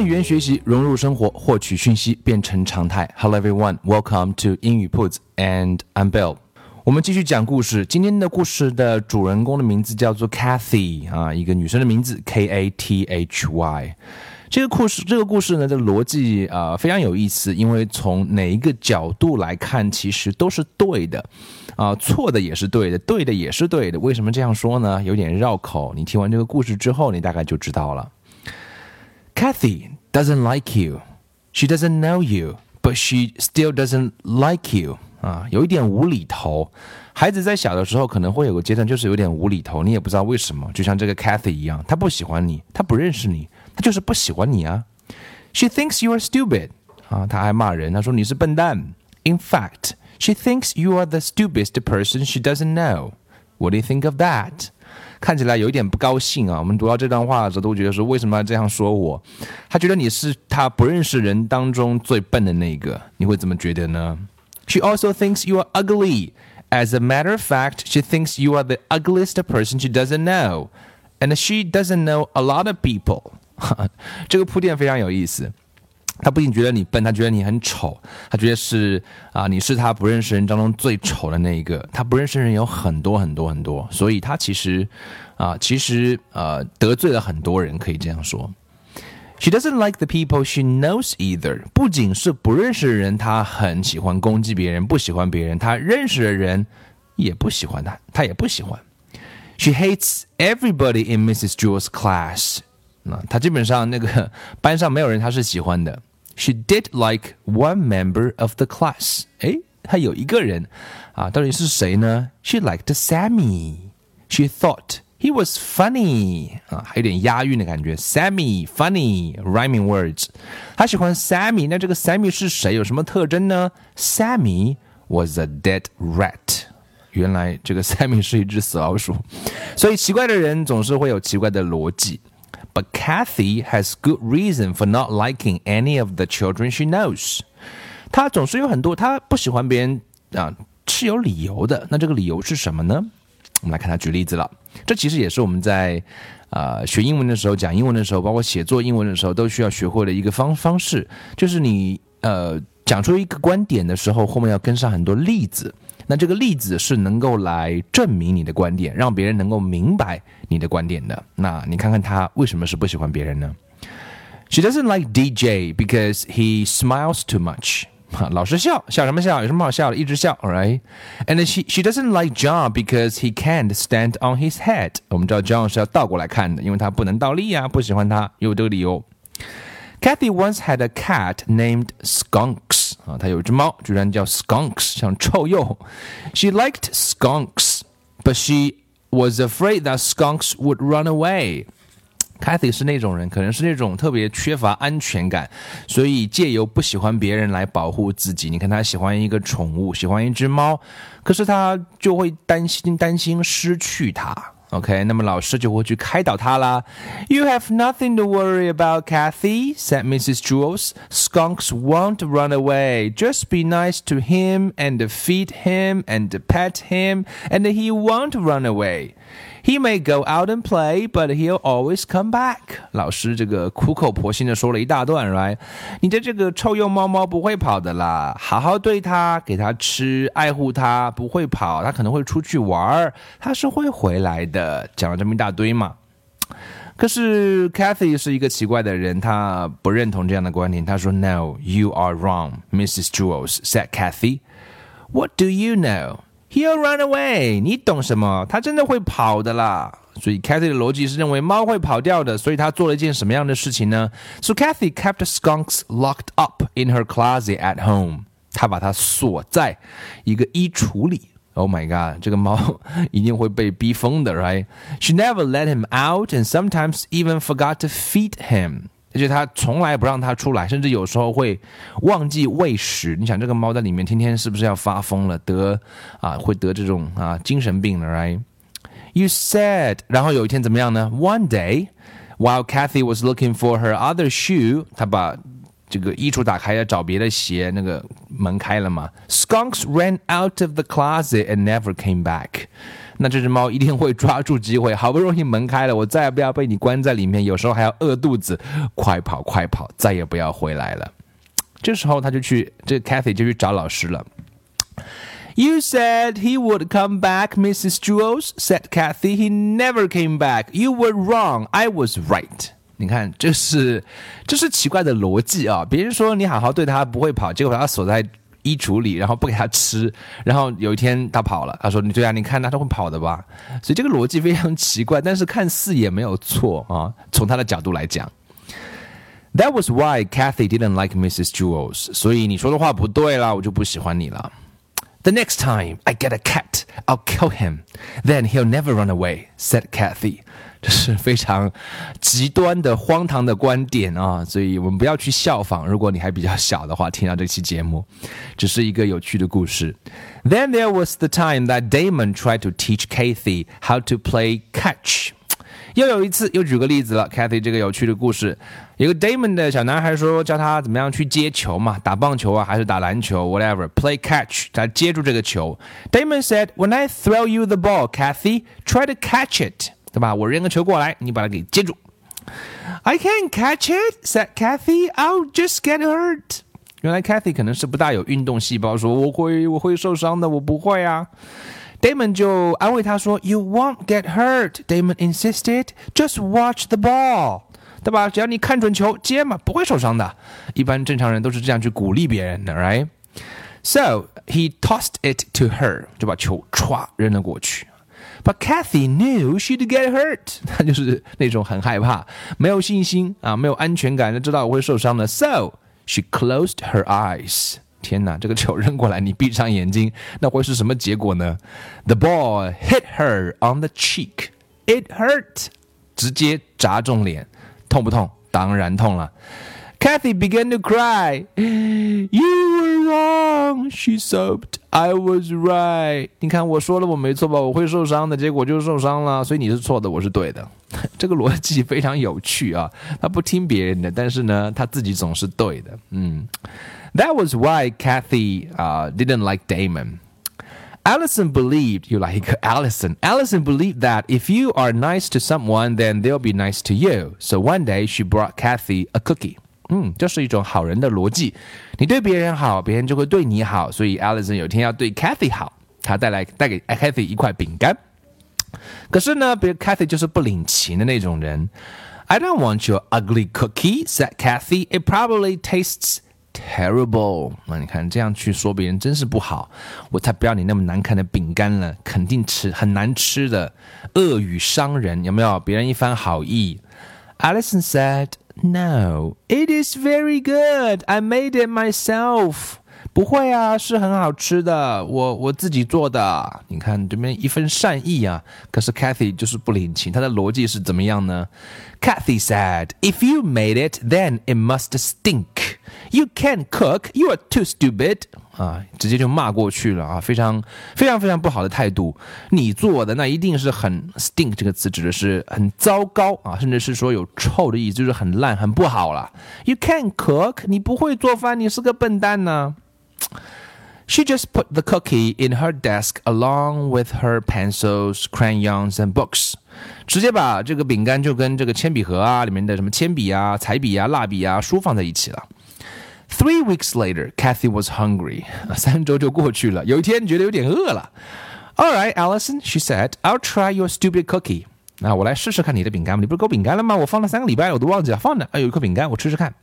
语言学习融入生活，获取讯息变成常态。Hello everyone, welcome to 英语 Puts and I'm Bill。我们继续讲故事。今天的故事的主人公的名字叫做 Kathy 啊，一个女生的名字 K A T H Y。这个故事，这个故事呢的逻辑啊非常有意思，因为从哪一个角度来看，其实都是对的啊，错的也是对的，对的也是对的。为什么这样说呢？有点绕口。你听完这个故事之后，你大概就知道了。Kathy doesn't like you. She doesn't know you, but she still doesn't like you. 啊，有一点无厘头。孩子在小的时候可能会有个阶段，就是有点无厘头，你也不知道为什么。就像这个 Kathy 一样，她不喜欢你，她不认识你，她就是不喜欢你啊。She thinks you are stupid. 啊，她还骂人，她说你是笨蛋。In fact, she thinks you are the stupidest person she doesn't know. What do you think of that? 看起来有一点不高兴啊！我们读到这段话的时候，都觉得说为什么要这样说我？他觉得你是他不认识人当中最笨的那个，你会怎么觉得呢？She also thinks you are ugly. As a matter of fact, she thinks you are the ugliest person she doesn't know, and she doesn't know a lot of people. 这个铺垫非常有意思。他不仅觉得你笨，他觉得你很丑，他觉得是啊，你是他不认识人当中最丑的那一个。他不认识人有很多很多很多，所以他其实啊，其实呃得罪了很多人，可以这样说。She doesn't like the people she knows either。不仅是不认识的人，他很喜欢攻击别人，不喜欢别人。他认识的人也不喜欢他，他也不喜欢。She hates everybody in Mrs. Jewel's class。那他基本上那个班上没有人他是喜欢的。She did like one member of the class。诶，她有一个人啊，到底是谁呢？She liked Sammy. She thought he was funny 啊，还有点押韵的感觉。Sammy funny rhyming words。她喜欢 Sammy，那这个 Sammy 是谁？有什么特征呢？Sammy was a dead rat。原来这个 Sammy 是一只死老鼠。所以奇怪的人总是会有奇怪的逻辑。 But Kathy has good reason for not liking any of the children she knows. 她总是有很多她不喜欢别人啊，是有理由的。那这个理由是什么呢？我们来看她举例子了。这其实也是我们在啊学英文的时候、讲英文的时候，包括写作英文的时候，都需要学会的一个方方式，就是你呃讲出一个观点的时候，后面要跟上很多例子。那这个例子是能够来证明你的观点，让别人能够明白你的观点的。那你看看他为什么是不喜欢别人呢？She doesn't like DJ because he smiles too much. 老是笑，笑什么笑？有什么好笑的？一直笑，right? And she she doesn't like John because he can't stand on his head. 我们知道 John 是要倒过来看的，因为他不能倒立啊，不喜欢他，有这个理由。Kathy once had a cat named Skunks 啊，她有一只猫，居然叫 Skunks，像臭鼬。She liked skunks, but she was afraid that skunks would run away. Kathy 是那种人，可能是那种特别缺乏安全感，所以借由不喜欢别人来保护自己。你看，他喜欢一个宠物，喜欢一只猫，可是他就会担心担心失去它。OK，那么老师就会去开导他啦。You have nothing to worry about, Kathy," said Mrs. Jules. "Skunks won't run away. Just be nice to him and feed him and pet him, and he won't run away." He may go out and play, but he'll always come back. 老师这个苦口婆心的说了一大段，right？你的这个臭鼬猫猫不会跑的啦，好好对它，给它吃，爱护它，不会跑，它可能会出去玩儿，它是会回来的。讲了这么一大堆嘛。可是 Kathy 是一个奇怪的人，她不认同这样的观点。她说：“No, you are wrong, Mrs. Jules,” said Kathy. What do you know? He'll run away。你懂什么？他真的会跑的啦。所以 Kathy 的逻辑是认为猫会跑掉的，所以他做了一件什么样的事情呢？So Kathy kept skunks locked up in her closet at home。她把它锁在一个衣橱里。Oh my god，这个猫一定会被逼疯的，right？She never let him out and sometimes even forgot to feed him。 而且他从来不让它出来，甚至有时候会忘记喂食。你想，这个猫在里面天天是不是要发疯了？得啊，会得这种啊精神病了，right？You said，然后有一天怎么样呢？One day, while Kathy was looking for her other shoe，她把这个衣橱打开要找别的鞋，那个门开了嘛？Skunks ran out of the closet and never came back。那这只猫一定会抓住机会，好不容易门开了，我再也不要被你关在里面，有时候还要饿肚子，快跑快跑，再也不要回来了。这时候他就去，这 Kathy 就去找老师了。You said he would come back, Mrs. Jules said Kathy. He never came back. You were wrong. I was right. 你看，这是这是奇怪的逻辑啊！别人说你好好对他不会跑，结果把他锁在。衣橱里，然后不给他吃，然后有一天他跑了，他说：“你对啊，你看他都会跑的吧？”所以这个逻辑非常奇怪，但是看似也没有错啊。从他的角度来讲，That was why Kathy didn't like Mrs. Jules。所以你说的话不对啦，我就不喜欢你了。The next time I get a cat, I'll kill him. Then he'll never run away," said Kathy. 这是非常极端的荒唐的观点啊，所以我们不要去效仿。如果你还比较小的话，听到这期节目，只是一个有趣的故事。Then there was the time that Damon tried to teach Kathy how to play catch。又有一次，又举个例子了，Kathy 这个有趣的故事，有个 Damon 的小男孩说教他怎么样去接球嘛，打棒球啊，还是打篮球，whatever，play catch，他接住这个球。Damon said，When I throw you the ball，Kathy，try to catch it。对吧？我扔个球过来，你把它给接住。I can't catch it," said Kathy. "I'll just get hurt." 原来 Kathy 可能是不大有运动细胞，说我会我会受伤的，我不会啊。Damon 就安慰他说：“You won't get hurt." Damon insisted. "Just watch the ball." 对吧？只要你看准球接嘛，不会受伤的。一般正常人都是这样去鼓励别人的，right? So he tossed it to her，就把球歘扔了过去。 But Kathy knew she'd get hurt，她就是那种很害怕、没有信心啊、没有安全感，就知道我会受伤的。So she closed her eyes。天哪，这个球扔过来，你闭上眼睛，那会是什么结果呢？The ball hit her on the cheek. It hurt，直接砸中脸，痛不痛？当然痛了。Kathy began to cry. You were wrong, she sobbed. I was right. 你看我说了我没错吧？我会受伤的，结果就受伤了。所以你是错的，我是对的。这个逻辑非常有趣啊！他不听别人的，但是呢，他自己总是对的。嗯，That was why Kathy uh didn't like Damon. Allison believed you like Allison. Allison believed that if you are nice to someone, then they'll be nice to you. So one day she brought Kathy a cookie. 嗯，这是一种好人的逻辑。你对别人好，别人就会对你好。所以 Alison 有一天要对 Kathy 好，他带来带给 Kathy 一块饼干。可是呢，别 Kathy 就是不领情的那种人。I don't want your ugly cookie," said Kathy. "It probably tastes terrible." 那你看这样去说别人真是不好。我才不要你那么难看的饼干了，肯定吃很难吃的，恶语伤人，有没有？别人一番好意。Alison said. No, it is very good. I made it myself. 不会啊，是很好吃的，我我自己做的。你看这边一份善意啊，可是 Kathy 就是不领情。她的逻辑是怎么样呢？Kathy said, "If you made it, then it must stink." You can't cook. You are too stupid. 啊，直接就骂过去了啊，非常非常非常不好的态度。你做的那一定是很 stink 这个词指的是很糟糕啊，甚至是说有臭的意思，就是很烂、很不好了。You can't cook. 你不会做饭，你是个笨蛋呢。She just put the cookie in her desk along with her pencils, crayons, and books. 直接把这个饼干就跟这个铅笔盒啊里面的什么铅笔啊、彩笔啊、蜡笔啊、书放在一起了。Three weeks later, Kathy was hungry. 三周就过去了，有一天觉得有点饿了。All right, Allison, she said, I'll try your stupid cookie. 那我来试试看你的饼干吧。你不是给我饼干了吗？我放了三个礼拜了，我都忘记了放的。啊，有一颗饼干，我吃吃看。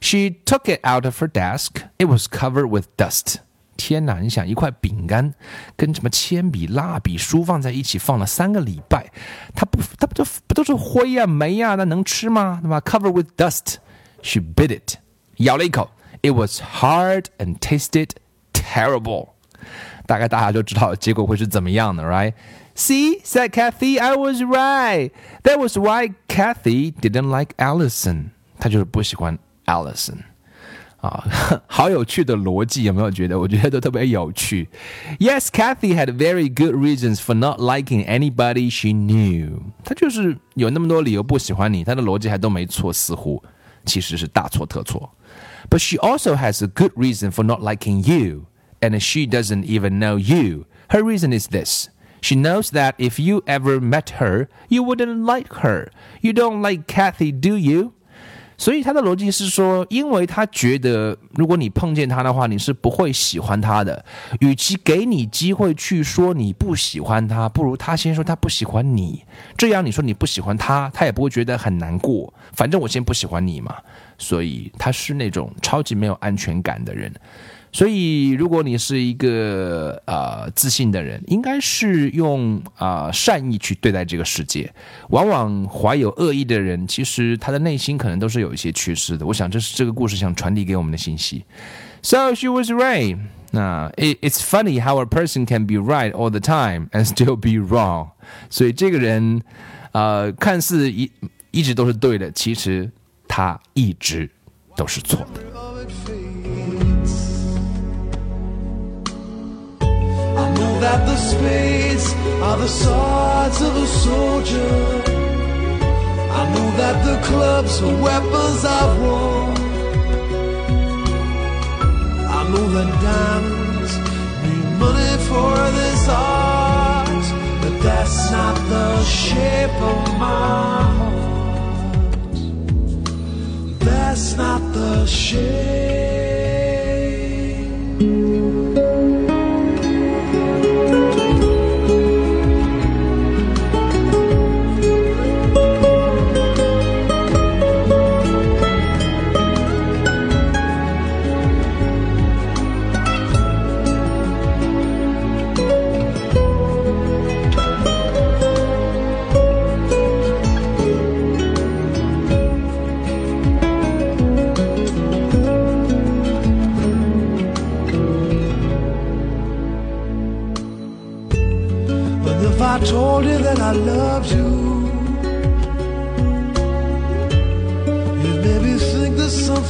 She took it out of her desk. It was covered with dust. 天哪！你想一块饼干跟什么铅笔、蜡笔、书放在一起放了三个礼拜，它不，它不就不都是灰呀、霉呀？那能吃吗？对吧？Covered with dust. She bit it. 咬了一口，It was hard and tasted terrible。大概大家就知道结果会是怎么样的，right? See, said Kathy, I was right. That was why Kathy didn't like Allison. 他就是不喜欢 Allison。啊，好有趣的逻辑，有没有觉得？我觉得都特别有趣。Yes, Kathy had very good reasons for not liking anybody she knew。她就是有那么多理由不喜欢你，她的逻辑还都没错，似乎其实是大错特错。But she also has a good reason for not liking you, and she doesn't even know you. Her reason is this. She knows that if you ever met her, you wouldn't like her. You don't like Kathy, do you? 所以他的逻辑是说，因为他觉得，如果你碰见他的话，你是不会喜欢他的。与其给你机会去说你不喜欢他，不如他先说他不喜欢你。这样你说你不喜欢他，他也不会觉得很难过。反正我先不喜欢你嘛。所以他是那种超级没有安全感的人。所以，如果你是一个呃自信的人，应该是用啊善意去对待这个世界。往往怀有恶意的人，其实他的内心可能都是有一些缺失的。我想，这是这个故事想传递给我们的信息。So she was right. 那 it's funny how a person can be right all the time and still be wrong. 所以这个人，呃，看似一一直都是对的，其实他一直都是错的。That the spades are the swords of a soldier. I know that the clubs are weapons of war. I know that diamonds need money for this art, but that's not the shape of my heart. That's not the shape.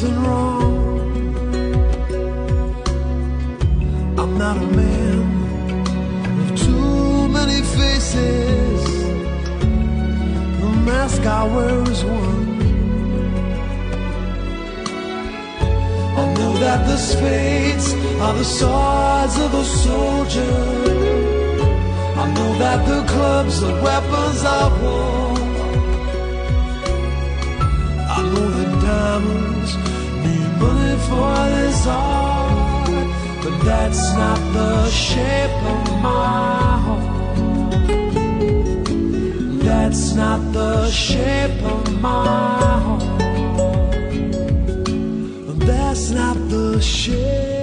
Something wrong. I'm not a man with too many faces. The mask I wear is one. I know that the spades are the swords of a soldier. I know that the clubs are weapons of war. I know that diamonds need money for this art, but that's not the shape of my heart. That's not the shape of my heart. That's not the shape.